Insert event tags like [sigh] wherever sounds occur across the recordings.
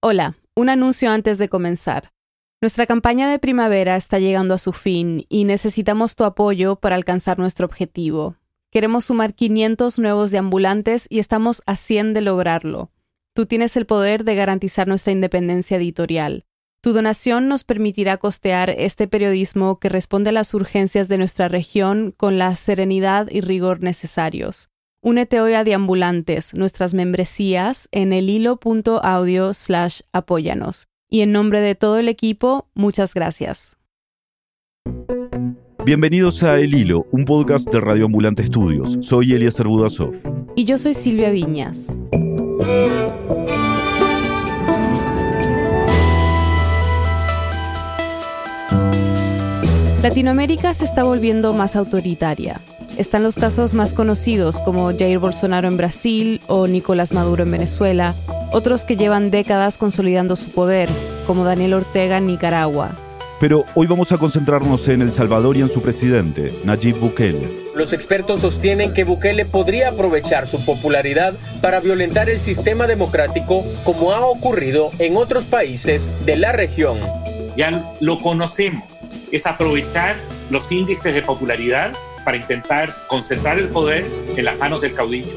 Hola, un anuncio antes de comenzar. Nuestra campaña de primavera está llegando a su fin y necesitamos tu apoyo para alcanzar nuestro objetivo. Queremos sumar 500 nuevos deambulantes y estamos a 100 de lograrlo. Tú tienes el poder de garantizar nuestra independencia editorial. Tu donación nos permitirá costear este periodismo que responde a las urgencias de nuestra región con la serenidad y rigor necesarios. Únete hoy a Deambulantes, nuestras membresías, en el hilo.audio slash apóyanos. Y en nombre de todo el equipo, muchas gracias. Bienvenidos a El Hilo, un podcast de Radio Ambulante Estudios. Soy Eliezer Budasov. Y yo soy Silvia Viñas. Latinoamérica se está volviendo más autoritaria. Están los casos más conocidos como Jair Bolsonaro en Brasil o Nicolás Maduro en Venezuela, otros que llevan décadas consolidando su poder, como Daniel Ortega en Nicaragua. Pero hoy vamos a concentrarnos en El Salvador y en su presidente, Nayib Bukele. Los expertos sostienen que Bukele podría aprovechar su popularidad para violentar el sistema democrático como ha ocurrido en otros países de la región. Ya lo conocemos, es aprovechar los índices de popularidad para intentar concentrar el poder en las manos del caudillo.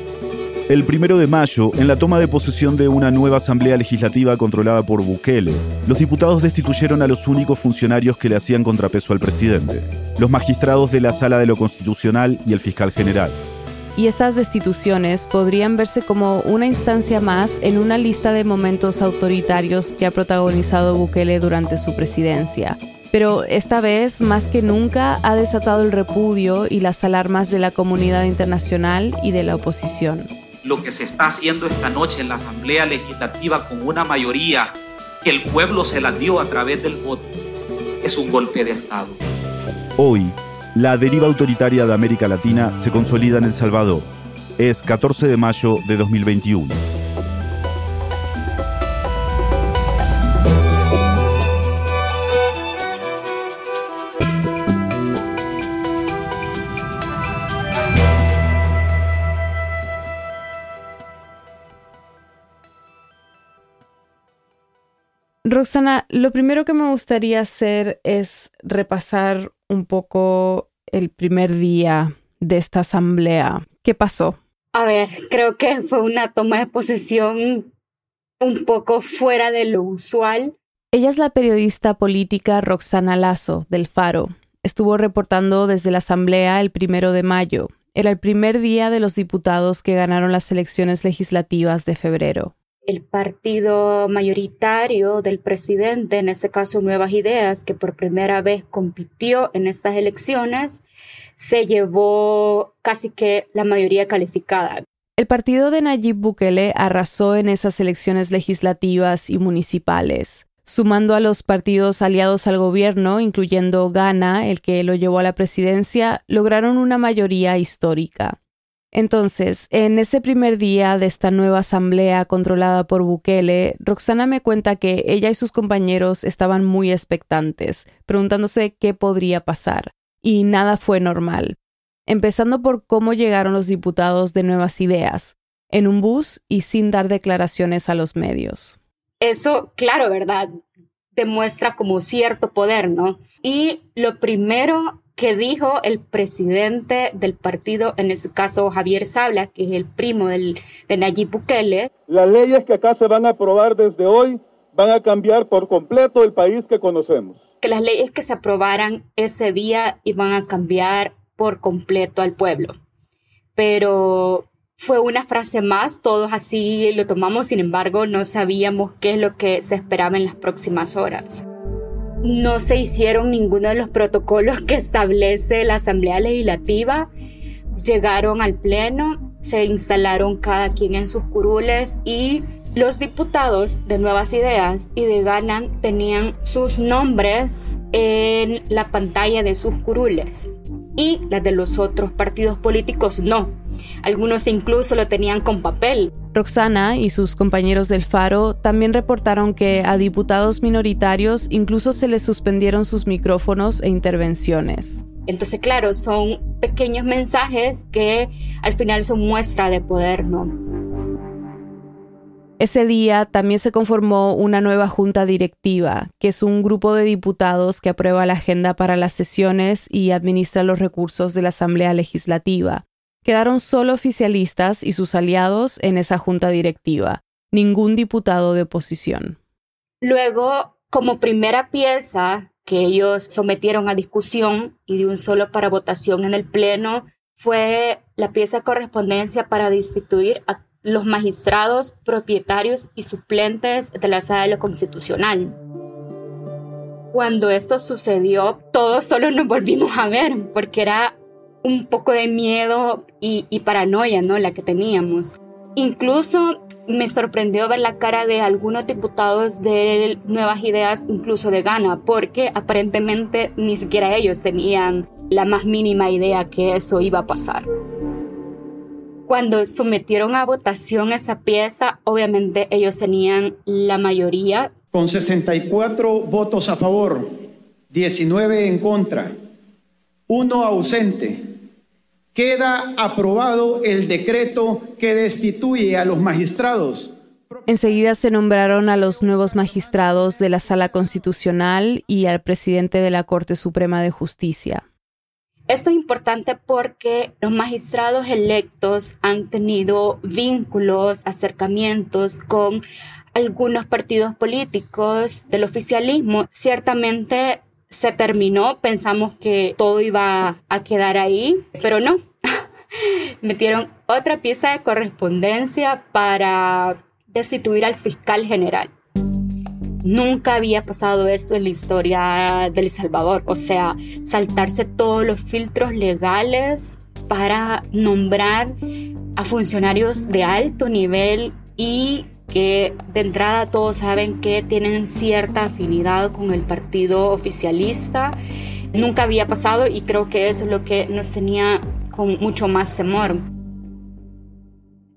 El primero de mayo, en la toma de posesión de una nueva asamblea legislativa controlada por Bukele, los diputados destituyeron a los únicos funcionarios que le hacían contrapeso al presidente, los magistrados de la Sala de lo Constitucional y el fiscal general. Y estas destituciones podrían verse como una instancia más en una lista de momentos autoritarios que ha protagonizado Bukele durante su presidencia, pero esta vez más que nunca ha desatado el repudio y las alarmas de la comunidad internacional y de la oposición. Lo que se está haciendo esta noche en la Asamblea Legislativa con una mayoría que el pueblo se la dio a través del voto es un golpe de Estado. Hoy, la deriva autoritaria de América Latina se consolida en El Salvador. Es 14 de mayo de 2021. Roxana, lo primero que me gustaría hacer es repasar un poco el primer día de esta asamblea. ¿Qué pasó? A ver, creo que fue una toma de posesión un poco fuera de lo usual. Ella es la periodista política Roxana Lazo, del Faro. Estuvo reportando desde la asamblea el primero de mayo. Era el primer día de los diputados que ganaron las elecciones legislativas de febrero el partido mayoritario del presidente, en este caso Nuevas Ideas, que por primera vez compitió en estas elecciones, se llevó casi que la mayoría calificada. El partido de Nayib Bukele arrasó en esas elecciones legislativas y municipales, sumando a los partidos aliados al gobierno, incluyendo Ghana, el que lo llevó a la presidencia, lograron una mayoría histórica. Entonces, en ese primer día de esta nueva asamblea controlada por Bukele, Roxana me cuenta que ella y sus compañeros estaban muy expectantes, preguntándose qué podría pasar. Y nada fue normal. Empezando por cómo llegaron los diputados de Nuevas Ideas, en un bus y sin dar declaraciones a los medios. Eso, claro, ¿verdad? Demuestra como cierto poder, ¿no? Y lo primero que dijo el presidente del partido, en este caso Javier Sabla, que es el primo del, de Nayib Bukele. Las leyes que acá se van a aprobar desde hoy van a cambiar por completo el país que conocemos. Que las leyes que se aprobaran ese día iban a cambiar por completo al pueblo. Pero fue una frase más, todos así lo tomamos, sin embargo no sabíamos qué es lo que se esperaba en las próximas horas no se hicieron ninguno de los protocolos que establece la Asamblea Legislativa. Llegaron al Pleno, se instalaron cada quien en sus curules y los diputados de Nuevas Ideas y de Ganan tenían sus nombres en la pantalla de sus curules y las de los otros partidos políticos no. Algunos incluso lo tenían con papel. Roxana y sus compañeros del Faro también reportaron que a diputados minoritarios incluso se les suspendieron sus micrófonos e intervenciones. Entonces, claro, son pequeños mensajes que al final son muestra de poder, ¿no? Ese día también se conformó una nueva junta directiva, que es un grupo de diputados que aprueba la agenda para las sesiones y administra los recursos de la Asamblea Legislativa. Quedaron solo oficialistas y sus aliados en esa junta directiva, ningún diputado de oposición. Luego, como primera pieza que ellos sometieron a discusión y de un solo para votación en el Pleno, fue la pieza de correspondencia para destituir a los magistrados, propietarios y suplentes de la sala de lo constitucional. Cuando esto sucedió, todos solo nos volvimos a ver, porque era un poco de miedo y, paranoia, ¿no? La que teníamos. Incluso me sorprendió ver la cara de algunos diputados de Nuevas Ideas, incluso de Ghana, porque aparentemente ni siquiera ellos tenían la más mínima idea que eso iba a pasar cuando sometieron a votación esa pieza, obviamente ellos tenían la mayoría. Con 64 votos a favor, 19 en contra, uno ausente, queda aprobado el decreto que destituye a los magistrados. Enseguida se nombraron a los nuevos magistrados de la Sala Constitucional y al presidente de la Corte Suprema de Justicia. Esto es importante porque los magistrados electos han tenido vínculos, acercamientos con algunos partidos políticos del oficialismo. Ciertamente se terminó, pensamos que todo iba a quedar ahí, pero no. [laughs] Metieron otra pieza de correspondencia para destituir al fiscal general. Nunca había pasado esto en la historia de Salvador, o sea, saltarse todos los filtros legales para nombrar a funcionarios de alto nivel y que de entrada todos saben que tienen cierta afinidad con el partido oficialista. Nunca había pasado y creo que eso es lo que nos tenía con mucho más temor.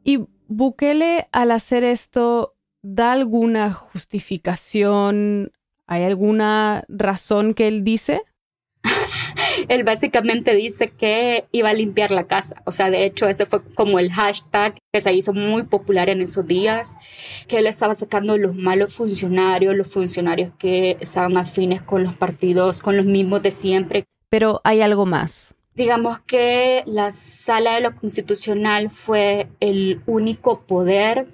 Y Bukele al hacer esto da alguna justificación? ¿Hay alguna razón que él dice? Él básicamente dice que iba a limpiar la casa. O sea, de hecho, ese fue como el hashtag que se hizo muy popular en esos días, que él estaba sacando los malos funcionarios, los funcionarios que estaban afines con los partidos, con los mismos de siempre. Pero hay algo más. Digamos que la sala de lo constitucional fue el único poder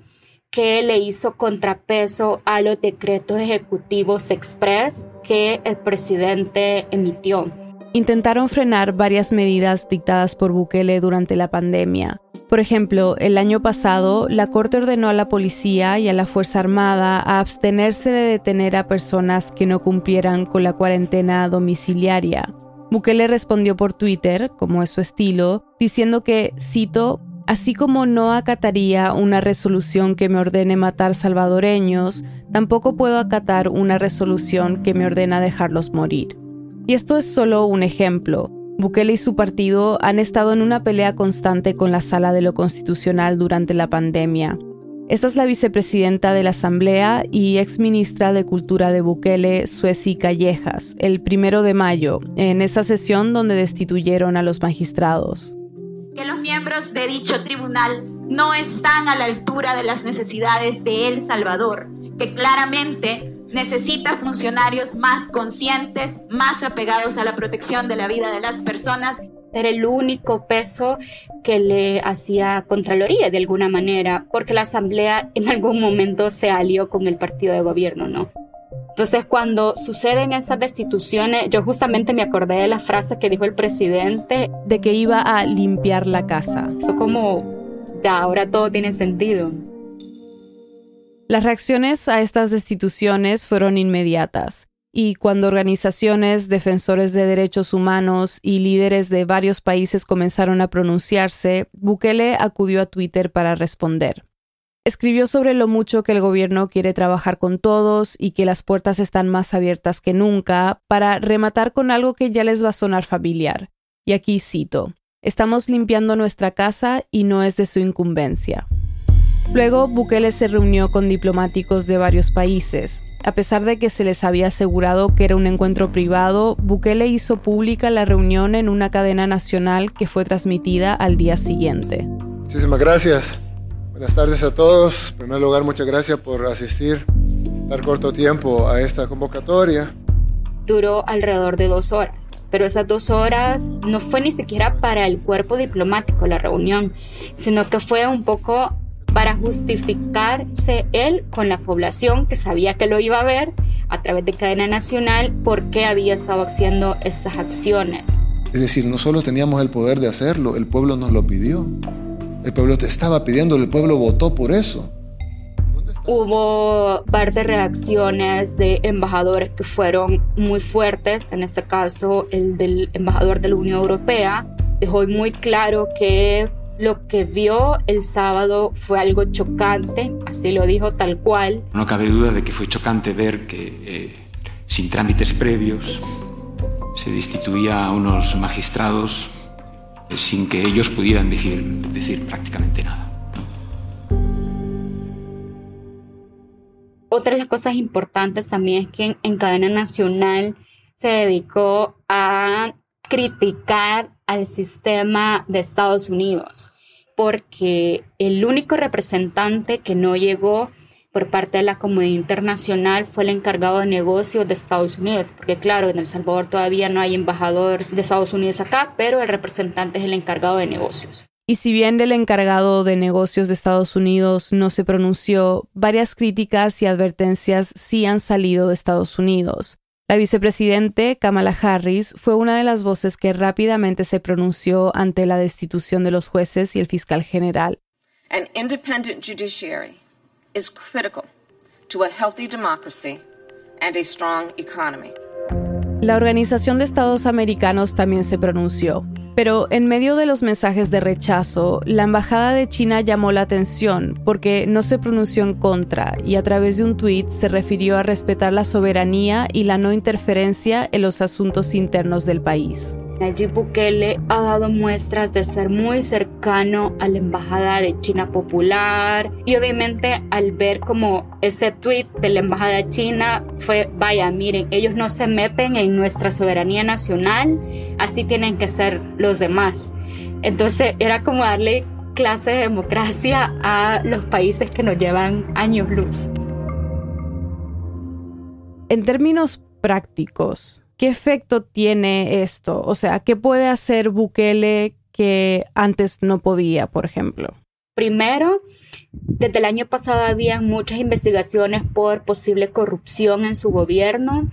que le hizo contrapeso a los decretos ejecutivos express que el presidente emitió. Intentaron frenar varias medidas dictadas por Bukele durante la pandemia. Por ejemplo, el año pasado, la Corte ordenó a la policía y a la Fuerza Armada a abstenerse de detener a personas que no cumplieran con la cuarentena domiciliaria. Bukele respondió por Twitter, como es su estilo, diciendo que, cito, Así como no acataría una resolución que me ordene matar salvadoreños, tampoco puedo acatar una resolución que me ordena dejarlos morir. Y esto es solo un ejemplo. Bukele y su partido han estado en una pelea constante con la Sala de lo Constitucional durante la pandemia. Esta es la vicepresidenta de la Asamblea y exministra de Cultura de Bukele, Sueci Callejas, el primero de mayo, en esa sesión donde destituyeron a los magistrados que los miembros de dicho tribunal no están a la altura de las necesidades de El Salvador, que claramente necesita funcionarios más conscientes, más apegados a la protección de la vida de las personas. Era el único peso que le hacía Contraloría de alguna manera, porque la Asamblea en algún momento se alió con el partido de gobierno, ¿no? Entonces, cuando suceden esas destituciones, yo justamente me acordé de la frase que dijo el presidente. De que iba a limpiar la casa. Fue como, ya, ahora todo tiene sentido. Las reacciones a estas destituciones fueron inmediatas, y cuando organizaciones, defensores de derechos humanos y líderes de varios países comenzaron a pronunciarse, Bukele acudió a Twitter para responder. Escribió sobre lo mucho que el gobierno quiere trabajar con todos y que las puertas están más abiertas que nunca, para rematar con algo que ya les va a sonar familiar. Y aquí cito, estamos limpiando nuestra casa y no es de su incumbencia. Luego, Bukele se reunió con diplomáticos de varios países. A pesar de que se les había asegurado que era un encuentro privado, Bukele hizo pública la reunión en una cadena nacional que fue transmitida al día siguiente. Muchísimas gracias. Buenas tardes a todos. En primer lugar, muchas gracias por asistir, dar corto tiempo a esta convocatoria. Duró alrededor de dos horas, pero esas dos horas no fue ni siquiera para el cuerpo diplomático la reunión, sino que fue un poco para justificarse él con la población que sabía que lo iba a ver a través de cadena nacional por qué había estado haciendo estas acciones. Es decir, no solo teníamos el poder de hacerlo, el pueblo nos lo pidió. El pueblo te estaba pidiendo, el pueblo votó por eso. Hubo par de reacciones de embajadores que fueron muy fuertes, en este caso el del embajador de la Unión Europea dejó muy claro que lo que vio el sábado fue algo chocante, así lo dijo tal cual. No cabe duda de que fue chocante ver que eh, sin trámites previos se destituía a unos magistrados eh, sin que ellos pudieran decir, decir prácticamente nada. Otra de las cosas importantes también es que en cadena nacional se dedicó a criticar al sistema de Estados Unidos, porque el único representante que no llegó por parte de la comunidad internacional fue el encargado de negocios de Estados Unidos, porque claro, en El Salvador todavía no hay embajador de Estados Unidos acá, pero el representante es el encargado de negocios. Y si bien el encargado de negocios de Estados Unidos no se pronunció, varias críticas y advertencias sí han salido de Estados Unidos. La vicepresidente Kamala Harris fue una de las voces que rápidamente se pronunció ante la destitución de los jueces y el fiscal general. An independent judiciary is critical to a healthy democracy and a strong economy. La Organización de Estados Americanos también se pronunció. Pero en medio de los mensajes de rechazo, la Embajada de China llamó la atención porque no se pronunció en contra y a través de un tuit se refirió a respetar la soberanía y la no interferencia en los asuntos internos del país. Nayib Bukele ha dado muestras de ser muy cercano a la Embajada de China Popular y obviamente al ver como ese tweet de la Embajada China fue, vaya, miren, ellos no se meten en nuestra soberanía nacional, así tienen que ser los demás. Entonces era como darle clase de democracia a los países que nos llevan años luz. En términos prácticos, ¿Qué efecto tiene esto? O sea, ¿qué puede hacer Bukele que antes no podía, por ejemplo? Primero, desde el año pasado había muchas investigaciones por posible corrupción en su gobierno.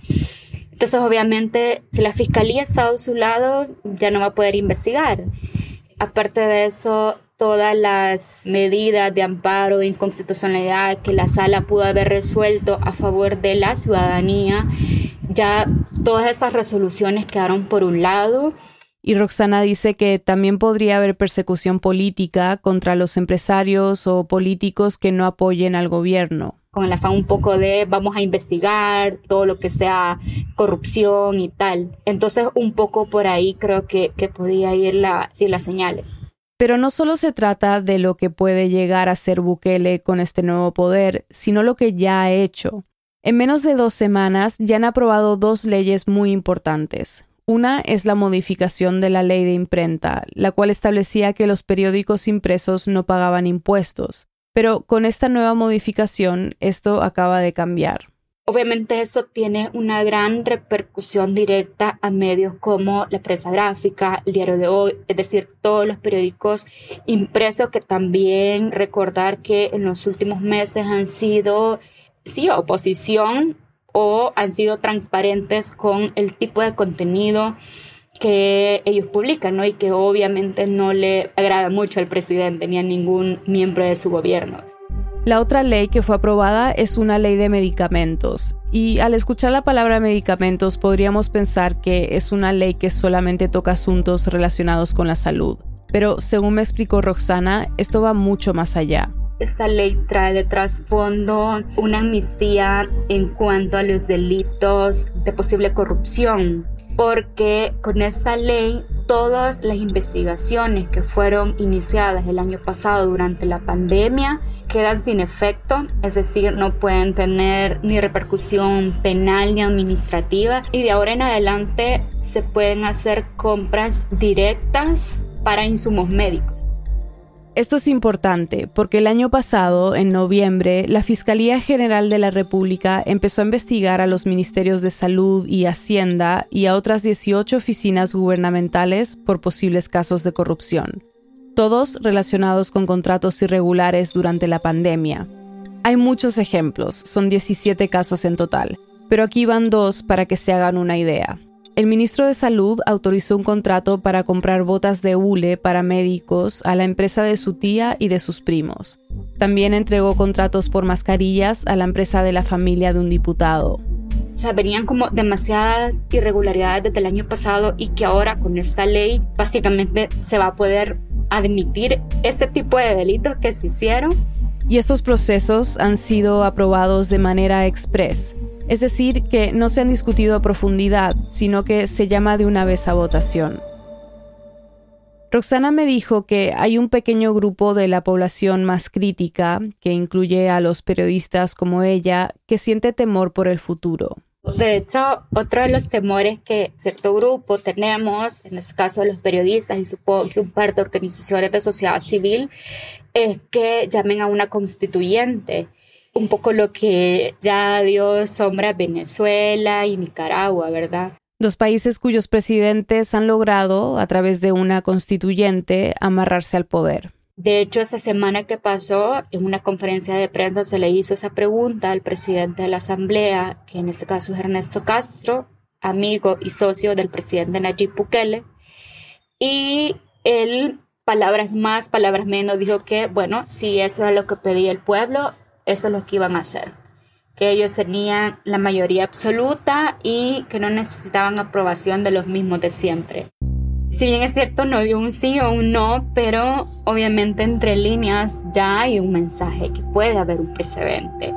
Entonces, obviamente, si la fiscalía está a su lado, ya no va a poder investigar. Aparte de eso, todas las medidas de amparo e inconstitucionalidad que la sala pudo haber resuelto a favor de la ciudadanía ya todas esas resoluciones quedaron por un lado. Y Roxana dice que también podría haber persecución política contra los empresarios o políticos que no apoyen al gobierno. Con el afán un poco de vamos a investigar todo lo que sea corrupción y tal. Entonces un poco por ahí creo que, que podía ir la, las señales. Pero no solo se trata de lo que puede llegar a ser Bukele con este nuevo poder, sino lo que ya ha hecho. En menos de dos semanas ya han aprobado dos leyes muy importantes. Una es la modificación de la ley de imprenta, la cual establecía que los periódicos impresos no pagaban impuestos. Pero con esta nueva modificación esto acaba de cambiar. Obviamente esto tiene una gran repercusión directa a medios como la prensa gráfica, el diario de hoy, es decir, todos los periódicos impresos que también recordar que en los últimos meses han sido sí, oposición o han sido transparentes con el tipo de contenido que ellos publican, ¿no? Y que obviamente no le agrada mucho al presidente ni a ningún miembro de su gobierno. La otra ley que fue aprobada es una ley de medicamentos, y al escuchar la palabra medicamentos podríamos pensar que es una ley que solamente toca asuntos relacionados con la salud. Pero según me explicó Roxana, esto va mucho más allá. Esta ley trae de trasfondo una amnistía en cuanto a los delitos de posible corrupción, porque con esta ley todas las investigaciones que fueron iniciadas el año pasado durante la pandemia quedan sin efecto, es decir, no pueden tener ni repercusión penal ni administrativa y de ahora en adelante se pueden hacer compras directas para insumos médicos. Esto es importante porque el año pasado, en noviembre, la Fiscalía General de la República empezó a investigar a los Ministerios de Salud y Hacienda y a otras 18 oficinas gubernamentales por posibles casos de corrupción, todos relacionados con contratos irregulares durante la pandemia. Hay muchos ejemplos, son 17 casos en total, pero aquí van dos para que se hagan una idea. El ministro de Salud autorizó un contrato para comprar botas de hule para médicos a la empresa de su tía y de sus primos. También entregó contratos por mascarillas a la empresa de la familia de un diputado. O sea, venían como demasiadas irregularidades desde el año pasado y que ahora con esta ley básicamente se va a poder admitir ese tipo de delitos que se hicieron. Y estos procesos han sido aprobados de manera express es decir, que no se han discutido a profundidad, sino que se llama de una vez a votación. Roxana me dijo que hay un pequeño grupo de la población más crítica, que incluye a los periodistas como ella, que siente temor por el futuro. De hecho, otro de los temores que cierto grupo tenemos, en este caso los periodistas y supongo que un par de organizaciones de sociedad civil, es que llamen a una constituyente un poco lo que ya dio sombra a Venezuela y Nicaragua, ¿verdad? Dos países cuyos presidentes han logrado, a través de una constituyente, amarrarse al poder. De hecho, esa semana que pasó, en una conferencia de prensa se le hizo esa pregunta al presidente de la Asamblea, que en este caso es Ernesto Castro, amigo y socio del presidente Nayib Bukele, y él, palabras más, palabras menos, dijo que, bueno, si eso era lo que pedía el pueblo, eso es lo que iban a hacer, que ellos tenían la mayoría absoluta y que no necesitaban aprobación de los mismos de siempre. Si bien es cierto, no dio un sí o un no, pero obviamente entre líneas ya hay un mensaje que puede haber un precedente.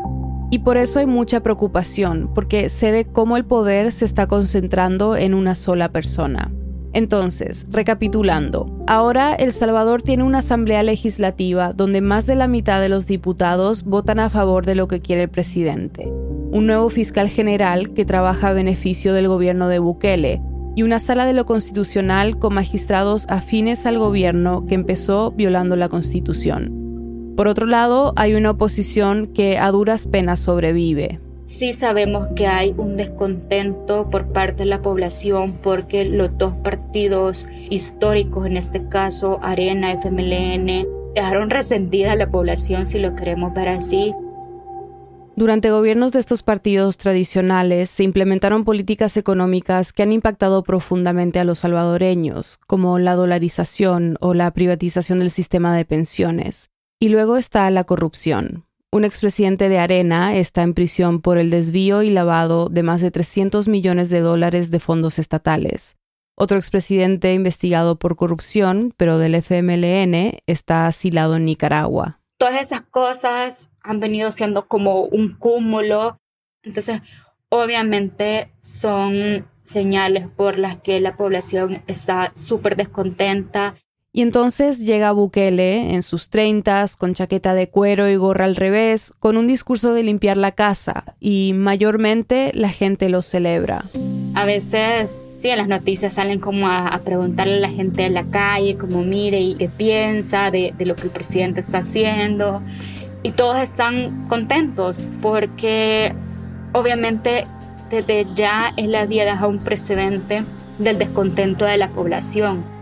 Y por eso hay mucha preocupación, porque se ve cómo el poder se está concentrando en una sola persona. Entonces, recapitulando, ahora El Salvador tiene una asamblea legislativa donde más de la mitad de los diputados votan a favor de lo que quiere el presidente, un nuevo fiscal general que trabaja a beneficio del gobierno de Bukele, y una sala de lo constitucional con magistrados afines al gobierno que empezó violando la constitución. Por otro lado, hay una oposición que a duras penas sobrevive, Sí sabemos que hay un descontento por parte de la población porque los dos partidos históricos, en este caso Arena, FMLN, dejaron resentida a la población, si lo queremos ver así. Durante gobiernos de estos partidos tradicionales se implementaron políticas económicas que han impactado profundamente a los salvadoreños, como la dolarización o la privatización del sistema de pensiones. Y luego está la corrupción, un expresidente de Arena está en prisión por el desvío y lavado de más de 300 millones de dólares de fondos estatales. Otro expresidente investigado por corrupción, pero del FMLN, está asilado en Nicaragua. Todas esas cosas han venido siendo como un cúmulo. Entonces, obviamente son señales por las que la población está súper descontenta y entonces llega Bukele en sus treintas, con chaqueta de cuero y gorra al revés, con un discurso de limpiar la casa, y mayormente la gente lo celebra. A veces, sí, en las noticias salen como a, preguntarle a la gente de la calle, como mire y qué piensa de, lo que el presidente está haciendo. Y todos están contentos porque obviamente desde ya él había dejado un precedente del descontento de la población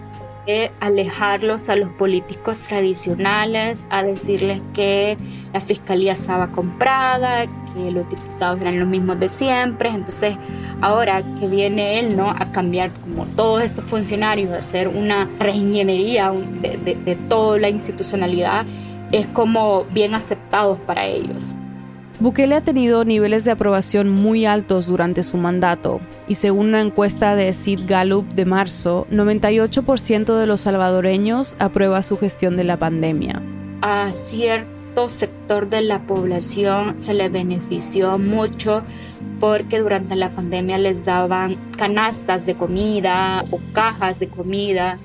alejarlos a los políticos tradicionales, a decirles que la fiscalía estaba comprada, que los diputados eran los mismos de siempre. Entonces, ahora que viene él, ¿no? A cambiar como todos estos funcionarios, a hacer una reingeniería de, de, de toda la institucionalidad, es como bien aceptados para ellos. Bukele ha tenido niveles de aprobación muy altos durante su mandato, y según una encuesta de Sid Gallup de marzo, 98% de los salvadoreños aprueba su gestión de la pandemia. A cierto sector de la población se le benefició mucho porque durante la pandemia les daban canastas de comida o cajas de comida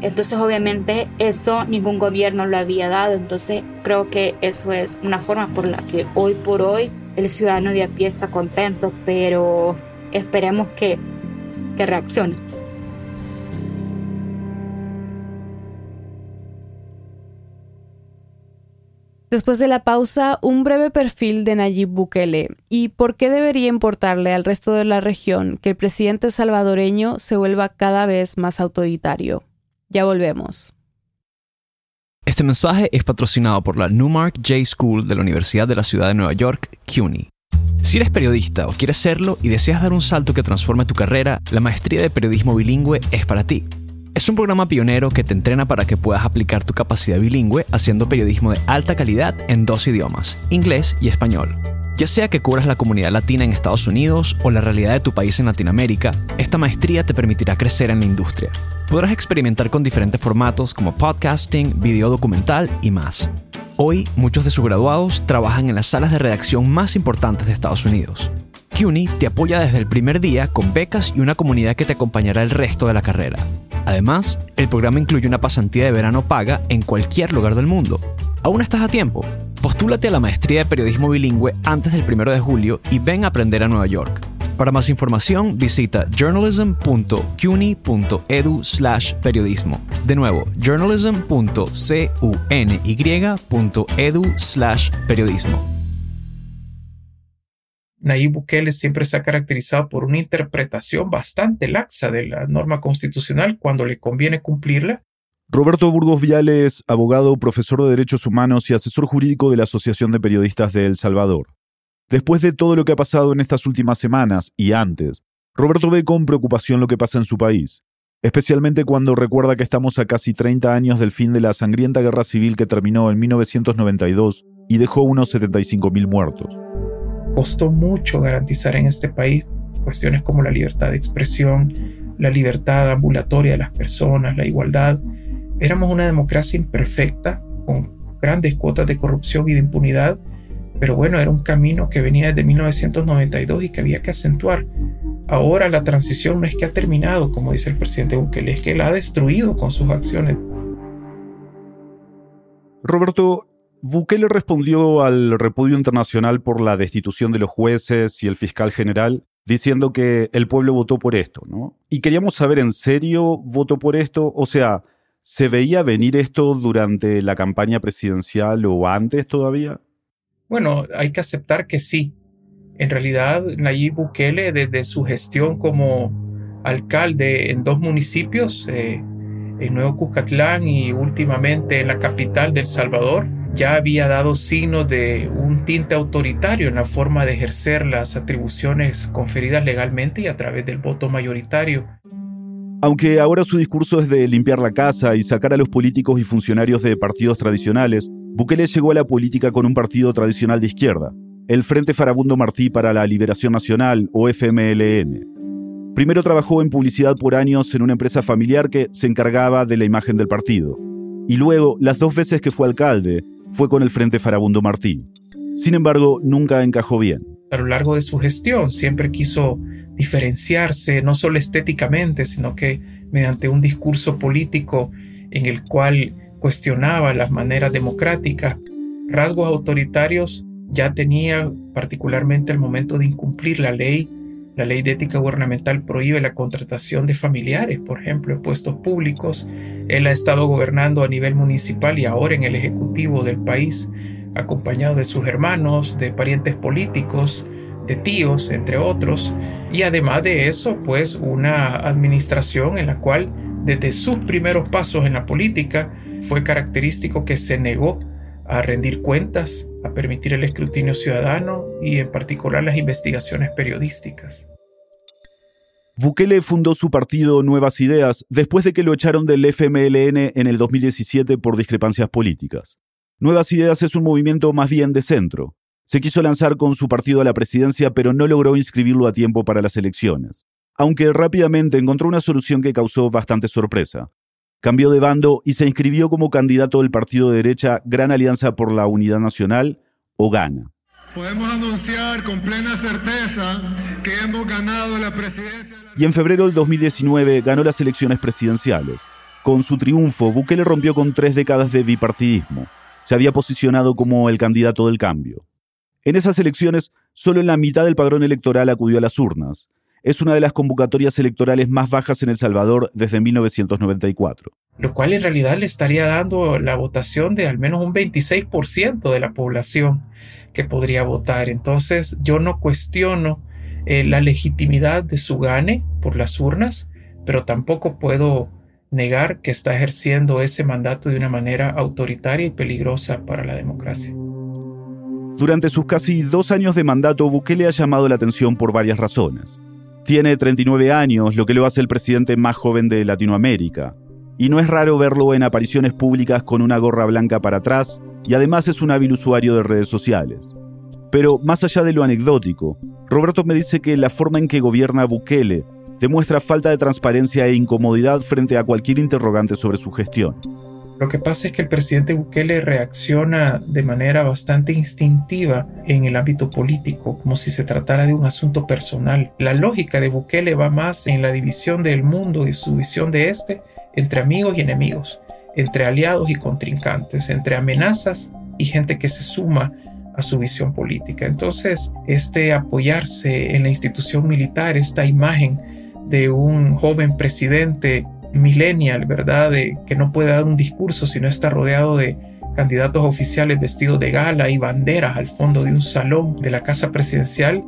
entonces, obviamente, eso ningún gobierno lo había dado. Entonces, creo que eso es una forma por la que hoy por hoy el ciudadano de a pie está contento, pero esperemos que, que reaccione. Después de la pausa, un breve perfil de Nayib Bukele y por qué debería importarle al resto de la región que el presidente salvadoreño se vuelva cada vez más autoritario. Ya volvemos. Este mensaje es patrocinado por la Newmark J School de la Universidad de la Ciudad de Nueva York, CUNY. Si eres periodista o quieres serlo y deseas dar un salto que transforme tu carrera, la maestría de periodismo bilingüe es para ti. Es un programa pionero que te entrena para que puedas aplicar tu capacidad bilingüe haciendo periodismo de alta calidad en dos idiomas, inglés y español. Ya sea que cubras la comunidad latina en Estados Unidos o la realidad de tu país en Latinoamérica, esta maestría te permitirá crecer en la industria. Podrás experimentar con diferentes formatos como podcasting, video documental y más. Hoy, muchos de sus graduados trabajan en las salas de redacción más importantes de Estados Unidos. CUNY te apoya desde el primer día con becas y una comunidad que te acompañará el resto de la carrera. Además, el programa incluye una pasantía de verano paga en cualquier lugar del mundo. Aún estás a tiempo. Postúlate a la maestría de periodismo bilingüe antes del 1 de julio y ven a aprender a Nueva York. Para más información, visita journalism.cuny.edu periodismo. De nuevo, journalism.cuny.edu periodismo. Nayib Bukele siempre se ha caracterizado por una interpretación bastante laxa de la norma constitucional cuando le conviene cumplirla. Roberto Burgos Viales, abogado, profesor de Derechos Humanos y asesor jurídico de la Asociación de Periodistas de El Salvador. Después de todo lo que ha pasado en estas últimas semanas y antes, Roberto ve con preocupación lo que pasa en su país, especialmente cuando recuerda que estamos a casi 30 años del fin de la sangrienta guerra civil que terminó en 1992 y dejó unos 75.000 muertos costó mucho garantizar en este país cuestiones como la libertad de expresión, la libertad ambulatoria de las personas, la igualdad. Éramos una democracia imperfecta, con grandes cuotas de corrupción y de impunidad, pero bueno, era un camino que venía desde 1992 y que había que acentuar. Ahora la transición no es que ha terminado, como dice el presidente Bukele, es que la ha destruido con sus acciones. Roberto, Bukele respondió al repudio internacional por la destitución de los jueces y el fiscal general diciendo que el pueblo votó por esto, ¿no? Y queríamos saber, ¿en serio votó por esto? O sea, ¿se veía venir esto durante la campaña presidencial o antes todavía? Bueno, hay que aceptar que sí. En realidad, Nayib Bukele, desde su gestión como alcalde en dos municipios, eh, en Nuevo Cuscatlán y últimamente en la capital del Salvador, ya había dado signo de un tinte autoritario en la forma de ejercer las atribuciones conferidas legalmente y a través del voto mayoritario. Aunque ahora su discurso es de limpiar la casa y sacar a los políticos y funcionarios de partidos tradicionales, Bukele llegó a la política con un partido tradicional de izquierda, el Frente Farabundo Martí para la Liberación Nacional o FMLN. Primero trabajó en publicidad por años en una empresa familiar que se encargaba de la imagen del partido. Y luego, las dos veces que fue alcalde, fue con el Frente Farabundo Martí. Sin embargo, nunca encajó bien. A lo largo de su gestión siempre quiso diferenciarse, no solo estéticamente, sino que mediante un discurso político en el cual cuestionaba las maneras democráticas, rasgos autoritarios ya tenía particularmente al momento de incumplir la ley. La ley de ética gubernamental prohíbe la contratación de familiares, por ejemplo, en puestos públicos. Él ha estado gobernando a nivel municipal y ahora en el Ejecutivo del país, acompañado de sus hermanos, de parientes políticos, de tíos, entre otros. Y además de eso, pues una administración en la cual desde sus primeros pasos en la política fue característico que se negó a rendir cuentas, a permitir el escrutinio ciudadano y en particular las investigaciones periodísticas. Bukele fundó su partido Nuevas Ideas después de que lo echaron del FMLN en el 2017 por discrepancias políticas. Nuevas Ideas es un movimiento más bien de centro. Se quiso lanzar con su partido a la presidencia, pero no logró inscribirlo a tiempo para las elecciones. Aunque rápidamente encontró una solución que causó bastante sorpresa. Cambió de bando y se inscribió como candidato del partido de derecha Gran Alianza por la Unidad Nacional, o GANA. Podemos anunciar con plena certeza que hemos ganado la presidencia y en febrero del 2019 ganó las elecciones presidenciales. Con su triunfo, Bukele rompió con tres décadas de bipartidismo. Se había posicionado como el candidato del cambio. En esas elecciones, solo en la mitad del padrón electoral acudió a las urnas. Es una de las convocatorias electorales más bajas en El Salvador desde 1994. lo cual en realidad le estaría dando la votación de al menos un 26% de la población que podría votar. Entonces yo no cuestiono eh, la legitimidad de su gane por las urnas, pero tampoco puedo negar que está ejerciendo ese mandato de una manera autoritaria y peligrosa para la democracia. Durante sus casi dos años de mandato, Bukele ha llamado la atención por varias razones. Tiene 39 años, lo que lo hace el presidente más joven de Latinoamérica. Y no es raro verlo en apariciones públicas con una gorra blanca para atrás, y además es un hábil usuario de redes sociales. Pero más allá de lo anecdótico, Roberto me dice que la forma en que gobierna Bukele demuestra falta de transparencia e incomodidad frente a cualquier interrogante sobre su gestión. Lo que pasa es que el presidente Bukele reacciona de manera bastante instintiva en el ámbito político, como si se tratara de un asunto personal. La lógica de Bukele va más en la división del mundo y su visión de este entre amigos y enemigos, entre aliados y contrincantes, entre amenazas y gente que se suma a su visión política. Entonces, este apoyarse en la institución militar, esta imagen de un joven presidente millennial, ¿verdad? De, que no puede dar un discurso si no está rodeado de candidatos oficiales vestidos de gala y banderas al fondo de un salón de la casa presidencial,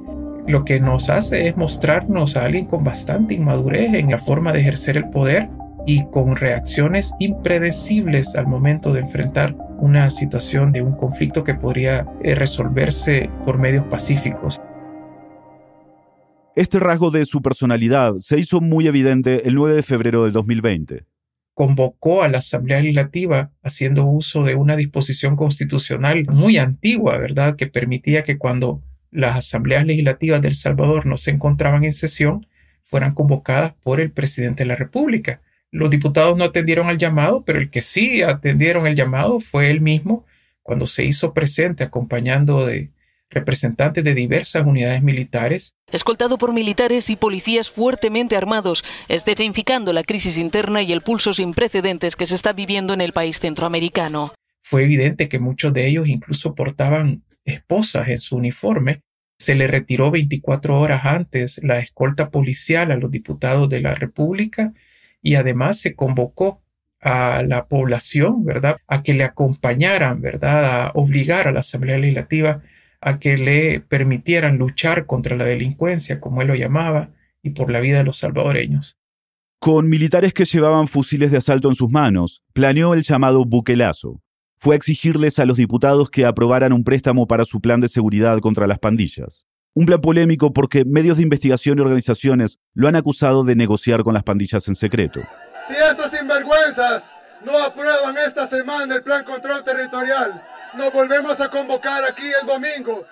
lo que nos hace es mostrarnos a alguien con bastante inmadurez en la forma de ejercer el poder y con reacciones impredecibles al momento de enfrentar una situación de un conflicto que podría eh, resolverse por medios pacíficos. Este rasgo de su personalidad se hizo muy evidente el 9 de febrero del 2020. Convocó a la Asamblea Legislativa haciendo uso de una disposición constitucional muy antigua, ¿verdad?, que permitía que cuando las asambleas legislativas del Salvador no se encontraban en sesión, fueran convocadas por el presidente de la República. Los diputados no atendieron al llamado, pero el que sí atendieron el llamado fue él mismo cuando se hizo presente acompañando de representantes de diversas unidades militares. Escoltado por militares y policías fuertemente armados, escenificando la crisis interna y el pulso sin precedentes que se está viviendo en el país centroamericano. Fue evidente que muchos de ellos incluso portaban esposas en su uniforme. Se le retiró 24 horas antes la escolta policial a los diputados de la República y además se convocó a la población, ¿verdad?, a que le acompañaran, ¿verdad?, a obligar a la Asamblea Legislativa a que le permitieran luchar contra la delincuencia, como él lo llamaba, y por la vida de los salvadoreños. Con militares que llevaban fusiles de asalto en sus manos, planeó el llamado buquelazo. Fue a exigirles a los diputados que aprobaran un préstamo para su plan de seguridad contra las pandillas. Un plan polémico porque medios de investigación y organizaciones lo han acusado de negociar con las pandillas en secreto. Si estos sinvergüenzas no aprueban esta semana el plan control territorial, nos volvemos a convocar aquí el domingo.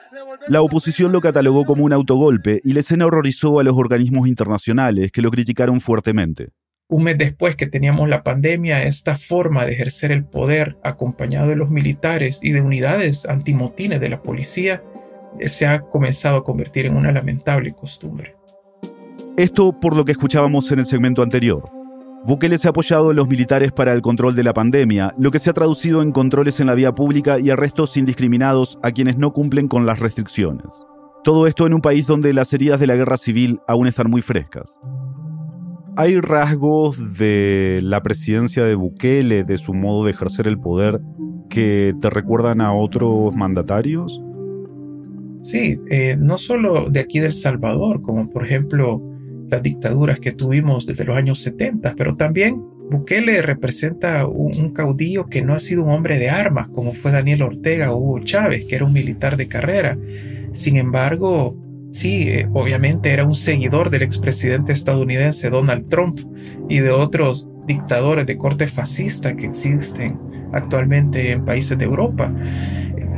La oposición lo catalogó como un autogolpe y la escena horrorizó a los organismos internacionales que lo criticaron fuertemente. Un mes después que teníamos la pandemia, esta forma de ejercer el poder acompañado de los militares y de unidades antimotines de la policía se ha comenzado a convertir en una lamentable costumbre. Esto por lo que escuchábamos en el segmento anterior. Bukele se ha apoyado en los militares para el control de la pandemia, lo que se ha traducido en controles en la vía pública y arrestos indiscriminados a quienes no cumplen con las restricciones. Todo esto en un país donde las heridas de la guerra civil aún están muy frescas. ¿Hay rasgos de la presidencia de Bukele, de su modo de ejercer el poder, que te recuerdan a otros mandatarios? Sí, eh, no solo de aquí del Salvador, como por ejemplo las dictaduras que tuvimos desde los años 70, pero también Bukele representa un, caudillo que no ha sido un hombre de armas, como fue Daniel Ortega o Hugo Chávez, que era un militar de carrera. Sin embargo, sí, eh, obviamente era un seguidor del expresidente estadounidense Donald Trump y de otros dictadores de corte fascista que existen actualmente en países de Europa.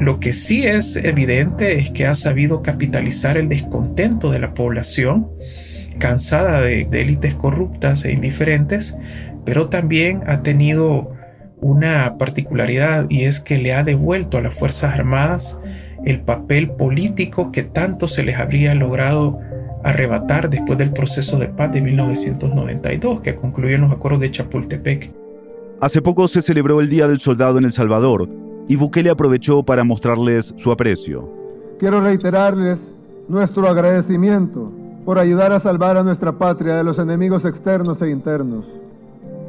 Lo que sí es evidente es que ha sabido capitalizar el descontento de la población, cansada de, élites corruptas e indiferentes, pero también ha tenido una particularidad y es que le ha devuelto a las Fuerzas Armadas el papel político que tanto se les habría logrado arrebatar después del proceso de paz de 1992 que concluyó en los acuerdos de Chapultepec. Hace poco se celebró el Día del Soldado en El Salvador y Bukele aprovechó para mostrarles su aprecio. Quiero reiterarles nuestro agradecimiento por ayudar a salvar a nuestra patria de los enemigos externos e internos,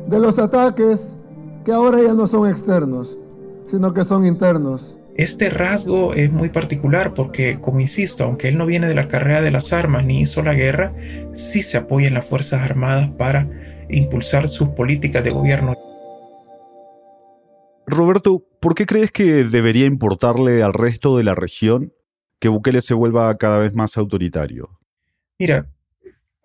de los ataques que ahora ya no son externos, sino que son internos. Este rasgo es muy particular porque, como insisto, aunque él no viene de la carrera de las armas ni hizo la guerra, sí se apoya en las Fuerzas Armadas para impulsar sus políticas de gobierno. Roberto, ¿por qué crees que debería importarle al resto de la región que Bukele se vuelva cada vez más autoritario? Mira,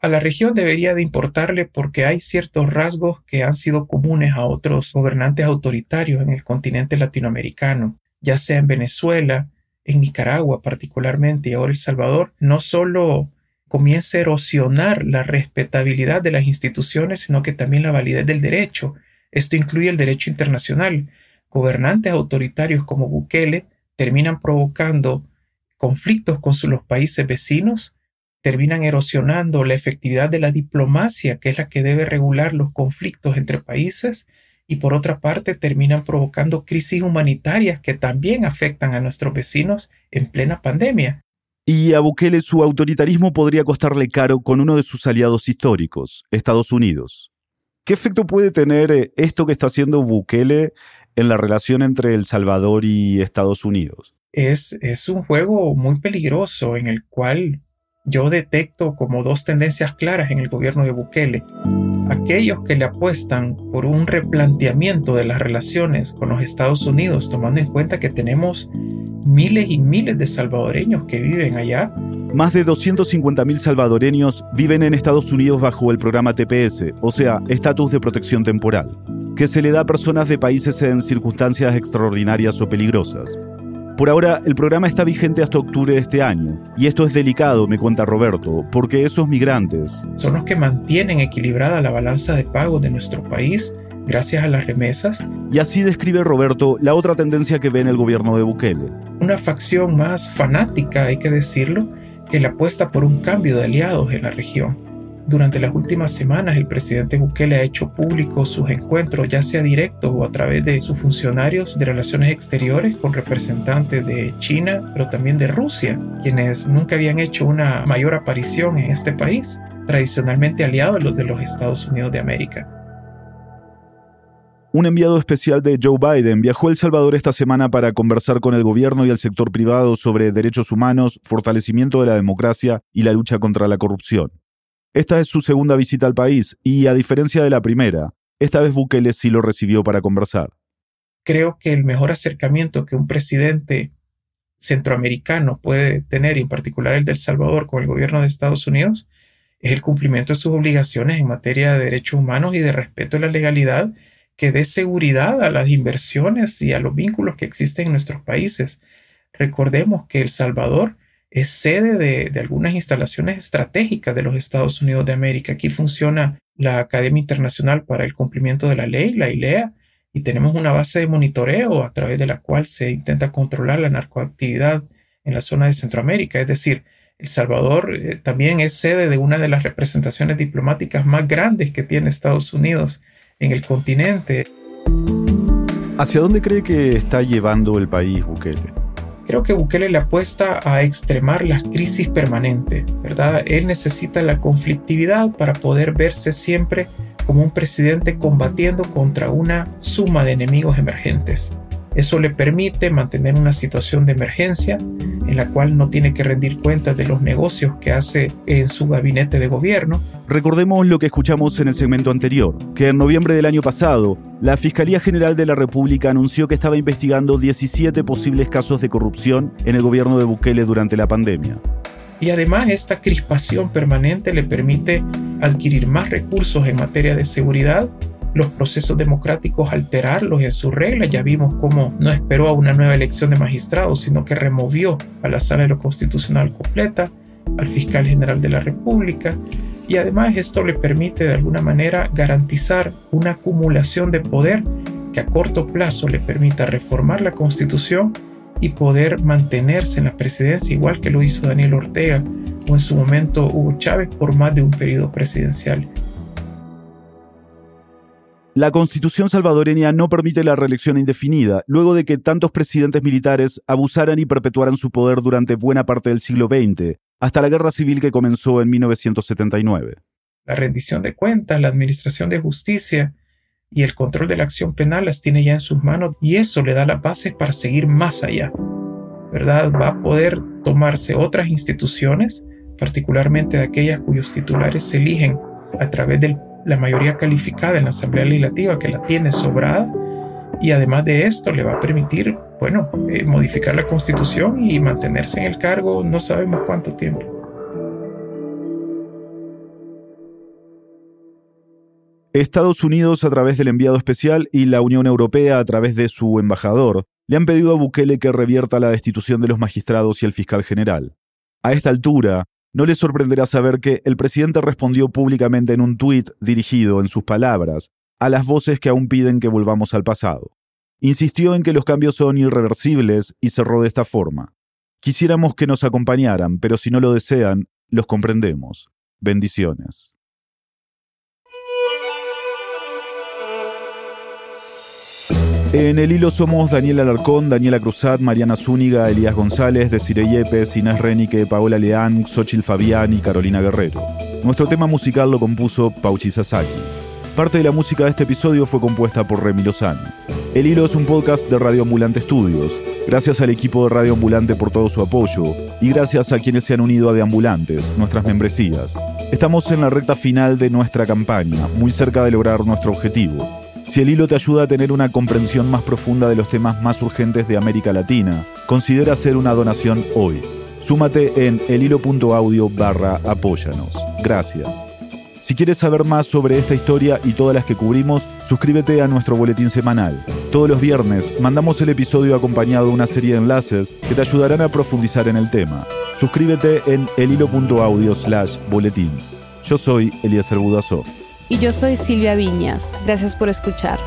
a la región debería de importarle porque hay ciertos rasgos que han sido comunes a otros gobernantes autoritarios en el continente latinoamericano ya sea en Venezuela, en Nicaragua particularmente y ahora El Salvador, no solo comienza a erosionar la respetabilidad de las instituciones, sino que también la validez del derecho. Esto incluye el derecho internacional. Gobernantes autoritarios como Bukele terminan provocando conflictos con los países vecinos, terminan erosionando la efectividad de la diplomacia, que es la que debe regular los conflictos entre países, y por otra parte terminan provocando crisis humanitarias que también afectan a nuestros vecinos en plena pandemia. Y a Bukele su autoritarismo podría costarle caro con uno de sus aliados históricos, Estados Unidos. ¿Qué efecto puede tener eh, esto que está haciendo Bukele en la relación entre El Salvador y Estados Unidos? Es, es un juego muy peligroso en el cual yo detecto como dos tendencias claras en el gobierno de Bukele. Aquellos que le apuestan por un replanteamiento de las relaciones con los Estados Unidos, tomando en cuenta que tenemos miles y miles de salvadoreños que viven allá. Más de 250.000 salvadoreños viven en Estados Unidos bajo el programa TPS, o sea, estatus de protección temporal, que se le da a personas de países en circunstancias extraordinarias o peligrosas. Por ahora, el programa está vigente hasta octubre de este año. Y esto es delicado, me cuenta Roberto, porque esos migrantes... Son los que mantienen equilibrada la balanza de pagos de nuestro país gracias a las remesas. Y así describe Roberto la otra tendencia que ve en el gobierno de Bukele. Una facción más fanática, hay que decirlo, que le apuesta por un cambio de aliados en la región. Durante las últimas semanas, el presidente Bukele ha hecho públicos sus encuentros, ya sea directos o a través de sus funcionarios de relaciones exteriores con representantes de China, pero también de Rusia, quienes nunca habían hecho una mayor aparición en este país, tradicionalmente aliados los de los Estados Unidos de América. Un enviado especial de Joe Biden viajó a El Salvador esta semana para conversar con el gobierno y el sector privado sobre derechos humanos, fortalecimiento de la democracia y la lucha contra la corrupción. Esta es su segunda visita al país y, a diferencia de la primera, esta vez Bukele sí lo recibió para conversar. Creo que el mejor acercamiento que un presidente centroamericano puede tener, y en particular el de El Salvador con el gobierno de Estados Unidos, es el cumplimiento de sus obligaciones en materia de derechos humanos y de respeto a la legalidad que dé seguridad a las inversiones y a los vínculos que existen en nuestros países. Recordemos que El Salvador es sede de, algunas instalaciones estratégicas de los Estados Unidos de América. Aquí funciona la Academia Internacional para el Cumplimiento de la Ley, la ILEA, y tenemos una base de monitoreo a través de la cual se intenta controlar la narcoactividad en la zona de Centroamérica. Es decir, El Salvador eh, también es sede de una de las representaciones diplomáticas más grandes que tiene Estados Unidos en el continente. ¿Hacia dónde cree que está llevando el país Bukele? Creo que Bukele le apuesta a extremar las crisis permanentes, ¿verdad? Él necesita la conflictividad para poder verse siempre como un presidente combatiendo contra una suma de enemigos emergentes. Eso le permite mantener una situación de emergencia en la cual no tiene que rendir cuentas de los negocios que hace en su gabinete de gobierno. Recordemos lo que escuchamos en el segmento anterior, que en noviembre del año pasado, la Fiscalía General de la República anunció que estaba investigando 17 posibles casos de corrupción en el gobierno de Bukele durante la pandemia. Y además esta crispación permanente le permite adquirir más recursos en materia de seguridad los procesos democráticos alterarlos en sus reglas. Ya vimos cómo no esperó a una nueva elección de magistrados, sino que removió a la sala de lo constitucional completa, al fiscal general de la República. Y además esto le permite de alguna manera garantizar una acumulación de poder que a corto plazo le permita reformar la constitución y poder mantenerse en la presidencia igual que lo hizo Daniel Ortega o en su momento Hugo Chávez por más de un periodo presidencial. La constitución salvadoreña no permite la reelección indefinida, luego de que tantos presidentes militares abusaran y perpetuaran su poder durante buena parte del siglo XX, hasta la guerra civil que comenzó en 1979. La rendición de cuentas, la administración de justicia, y el control de la acción penal las tiene ya en sus manos y eso le da las bases para seguir más allá. ¿Verdad? Va a poder tomarse otras instituciones, particularmente de aquellas cuyos titulares se eligen a través de la mayoría calificada en la Asamblea Legislativa que la tiene sobrada y además de esto le va a permitir, bueno, eh, modificar la constitución y mantenerse en el cargo no sabemos cuánto tiempo. Estados Unidos a través del enviado especial y la Unión Europea a través de su embajador le han pedido a Bukele que revierta la destitución de los magistrados y el fiscal general. A esta altura, no le sorprenderá saber que el presidente respondió públicamente en un tuit dirigido, en sus palabras, a las voces que aún piden que volvamos al pasado. Insistió en que los cambios son irreversibles y cerró de esta forma. Quisiéramos que nos acompañaran, pero si no lo desean, los comprendemos. Bendiciones. En el hilo somos Daniel Alarcón, Daniela Cruzat, Mariana Zúñiga, Elías González, Desiree Yepes, Inés Renique, Paola Leán, Xochil Fabián y Carolina Guerrero. Nuestro tema musical lo compuso Pauchi Sasaki. Parte de la música de este episodio fue compuesta por Remy Lozano. El Hilo es un podcast de Radio Ambulante Estudios. Gracias al equipo de Radio Ambulante por todo su apoyo y gracias a quienes se han unido a Deambulantes, nuestras membresías. Estamos en la recta final de nuestra campaña, muy cerca de lograr nuestro objetivo si el hilo te ayuda a tener una comprensión más profunda de los temas más urgentes de América Latina, considera hacer una donación hoy. Súmate en elhilo.audio barra apóyanos. Gracias. Si quieres saber más sobre esta historia y todas las que cubrimos, suscríbete a nuestro boletín semanal. Todos los viernes mandamos el episodio acompañado de una serie de enlaces que te ayudarán a profundizar en el tema. Suscríbete en elhilo.audio slash boletín. Yo soy Elías Budazó. Y yo soy Silvia Viñas. Gracias por escuchar.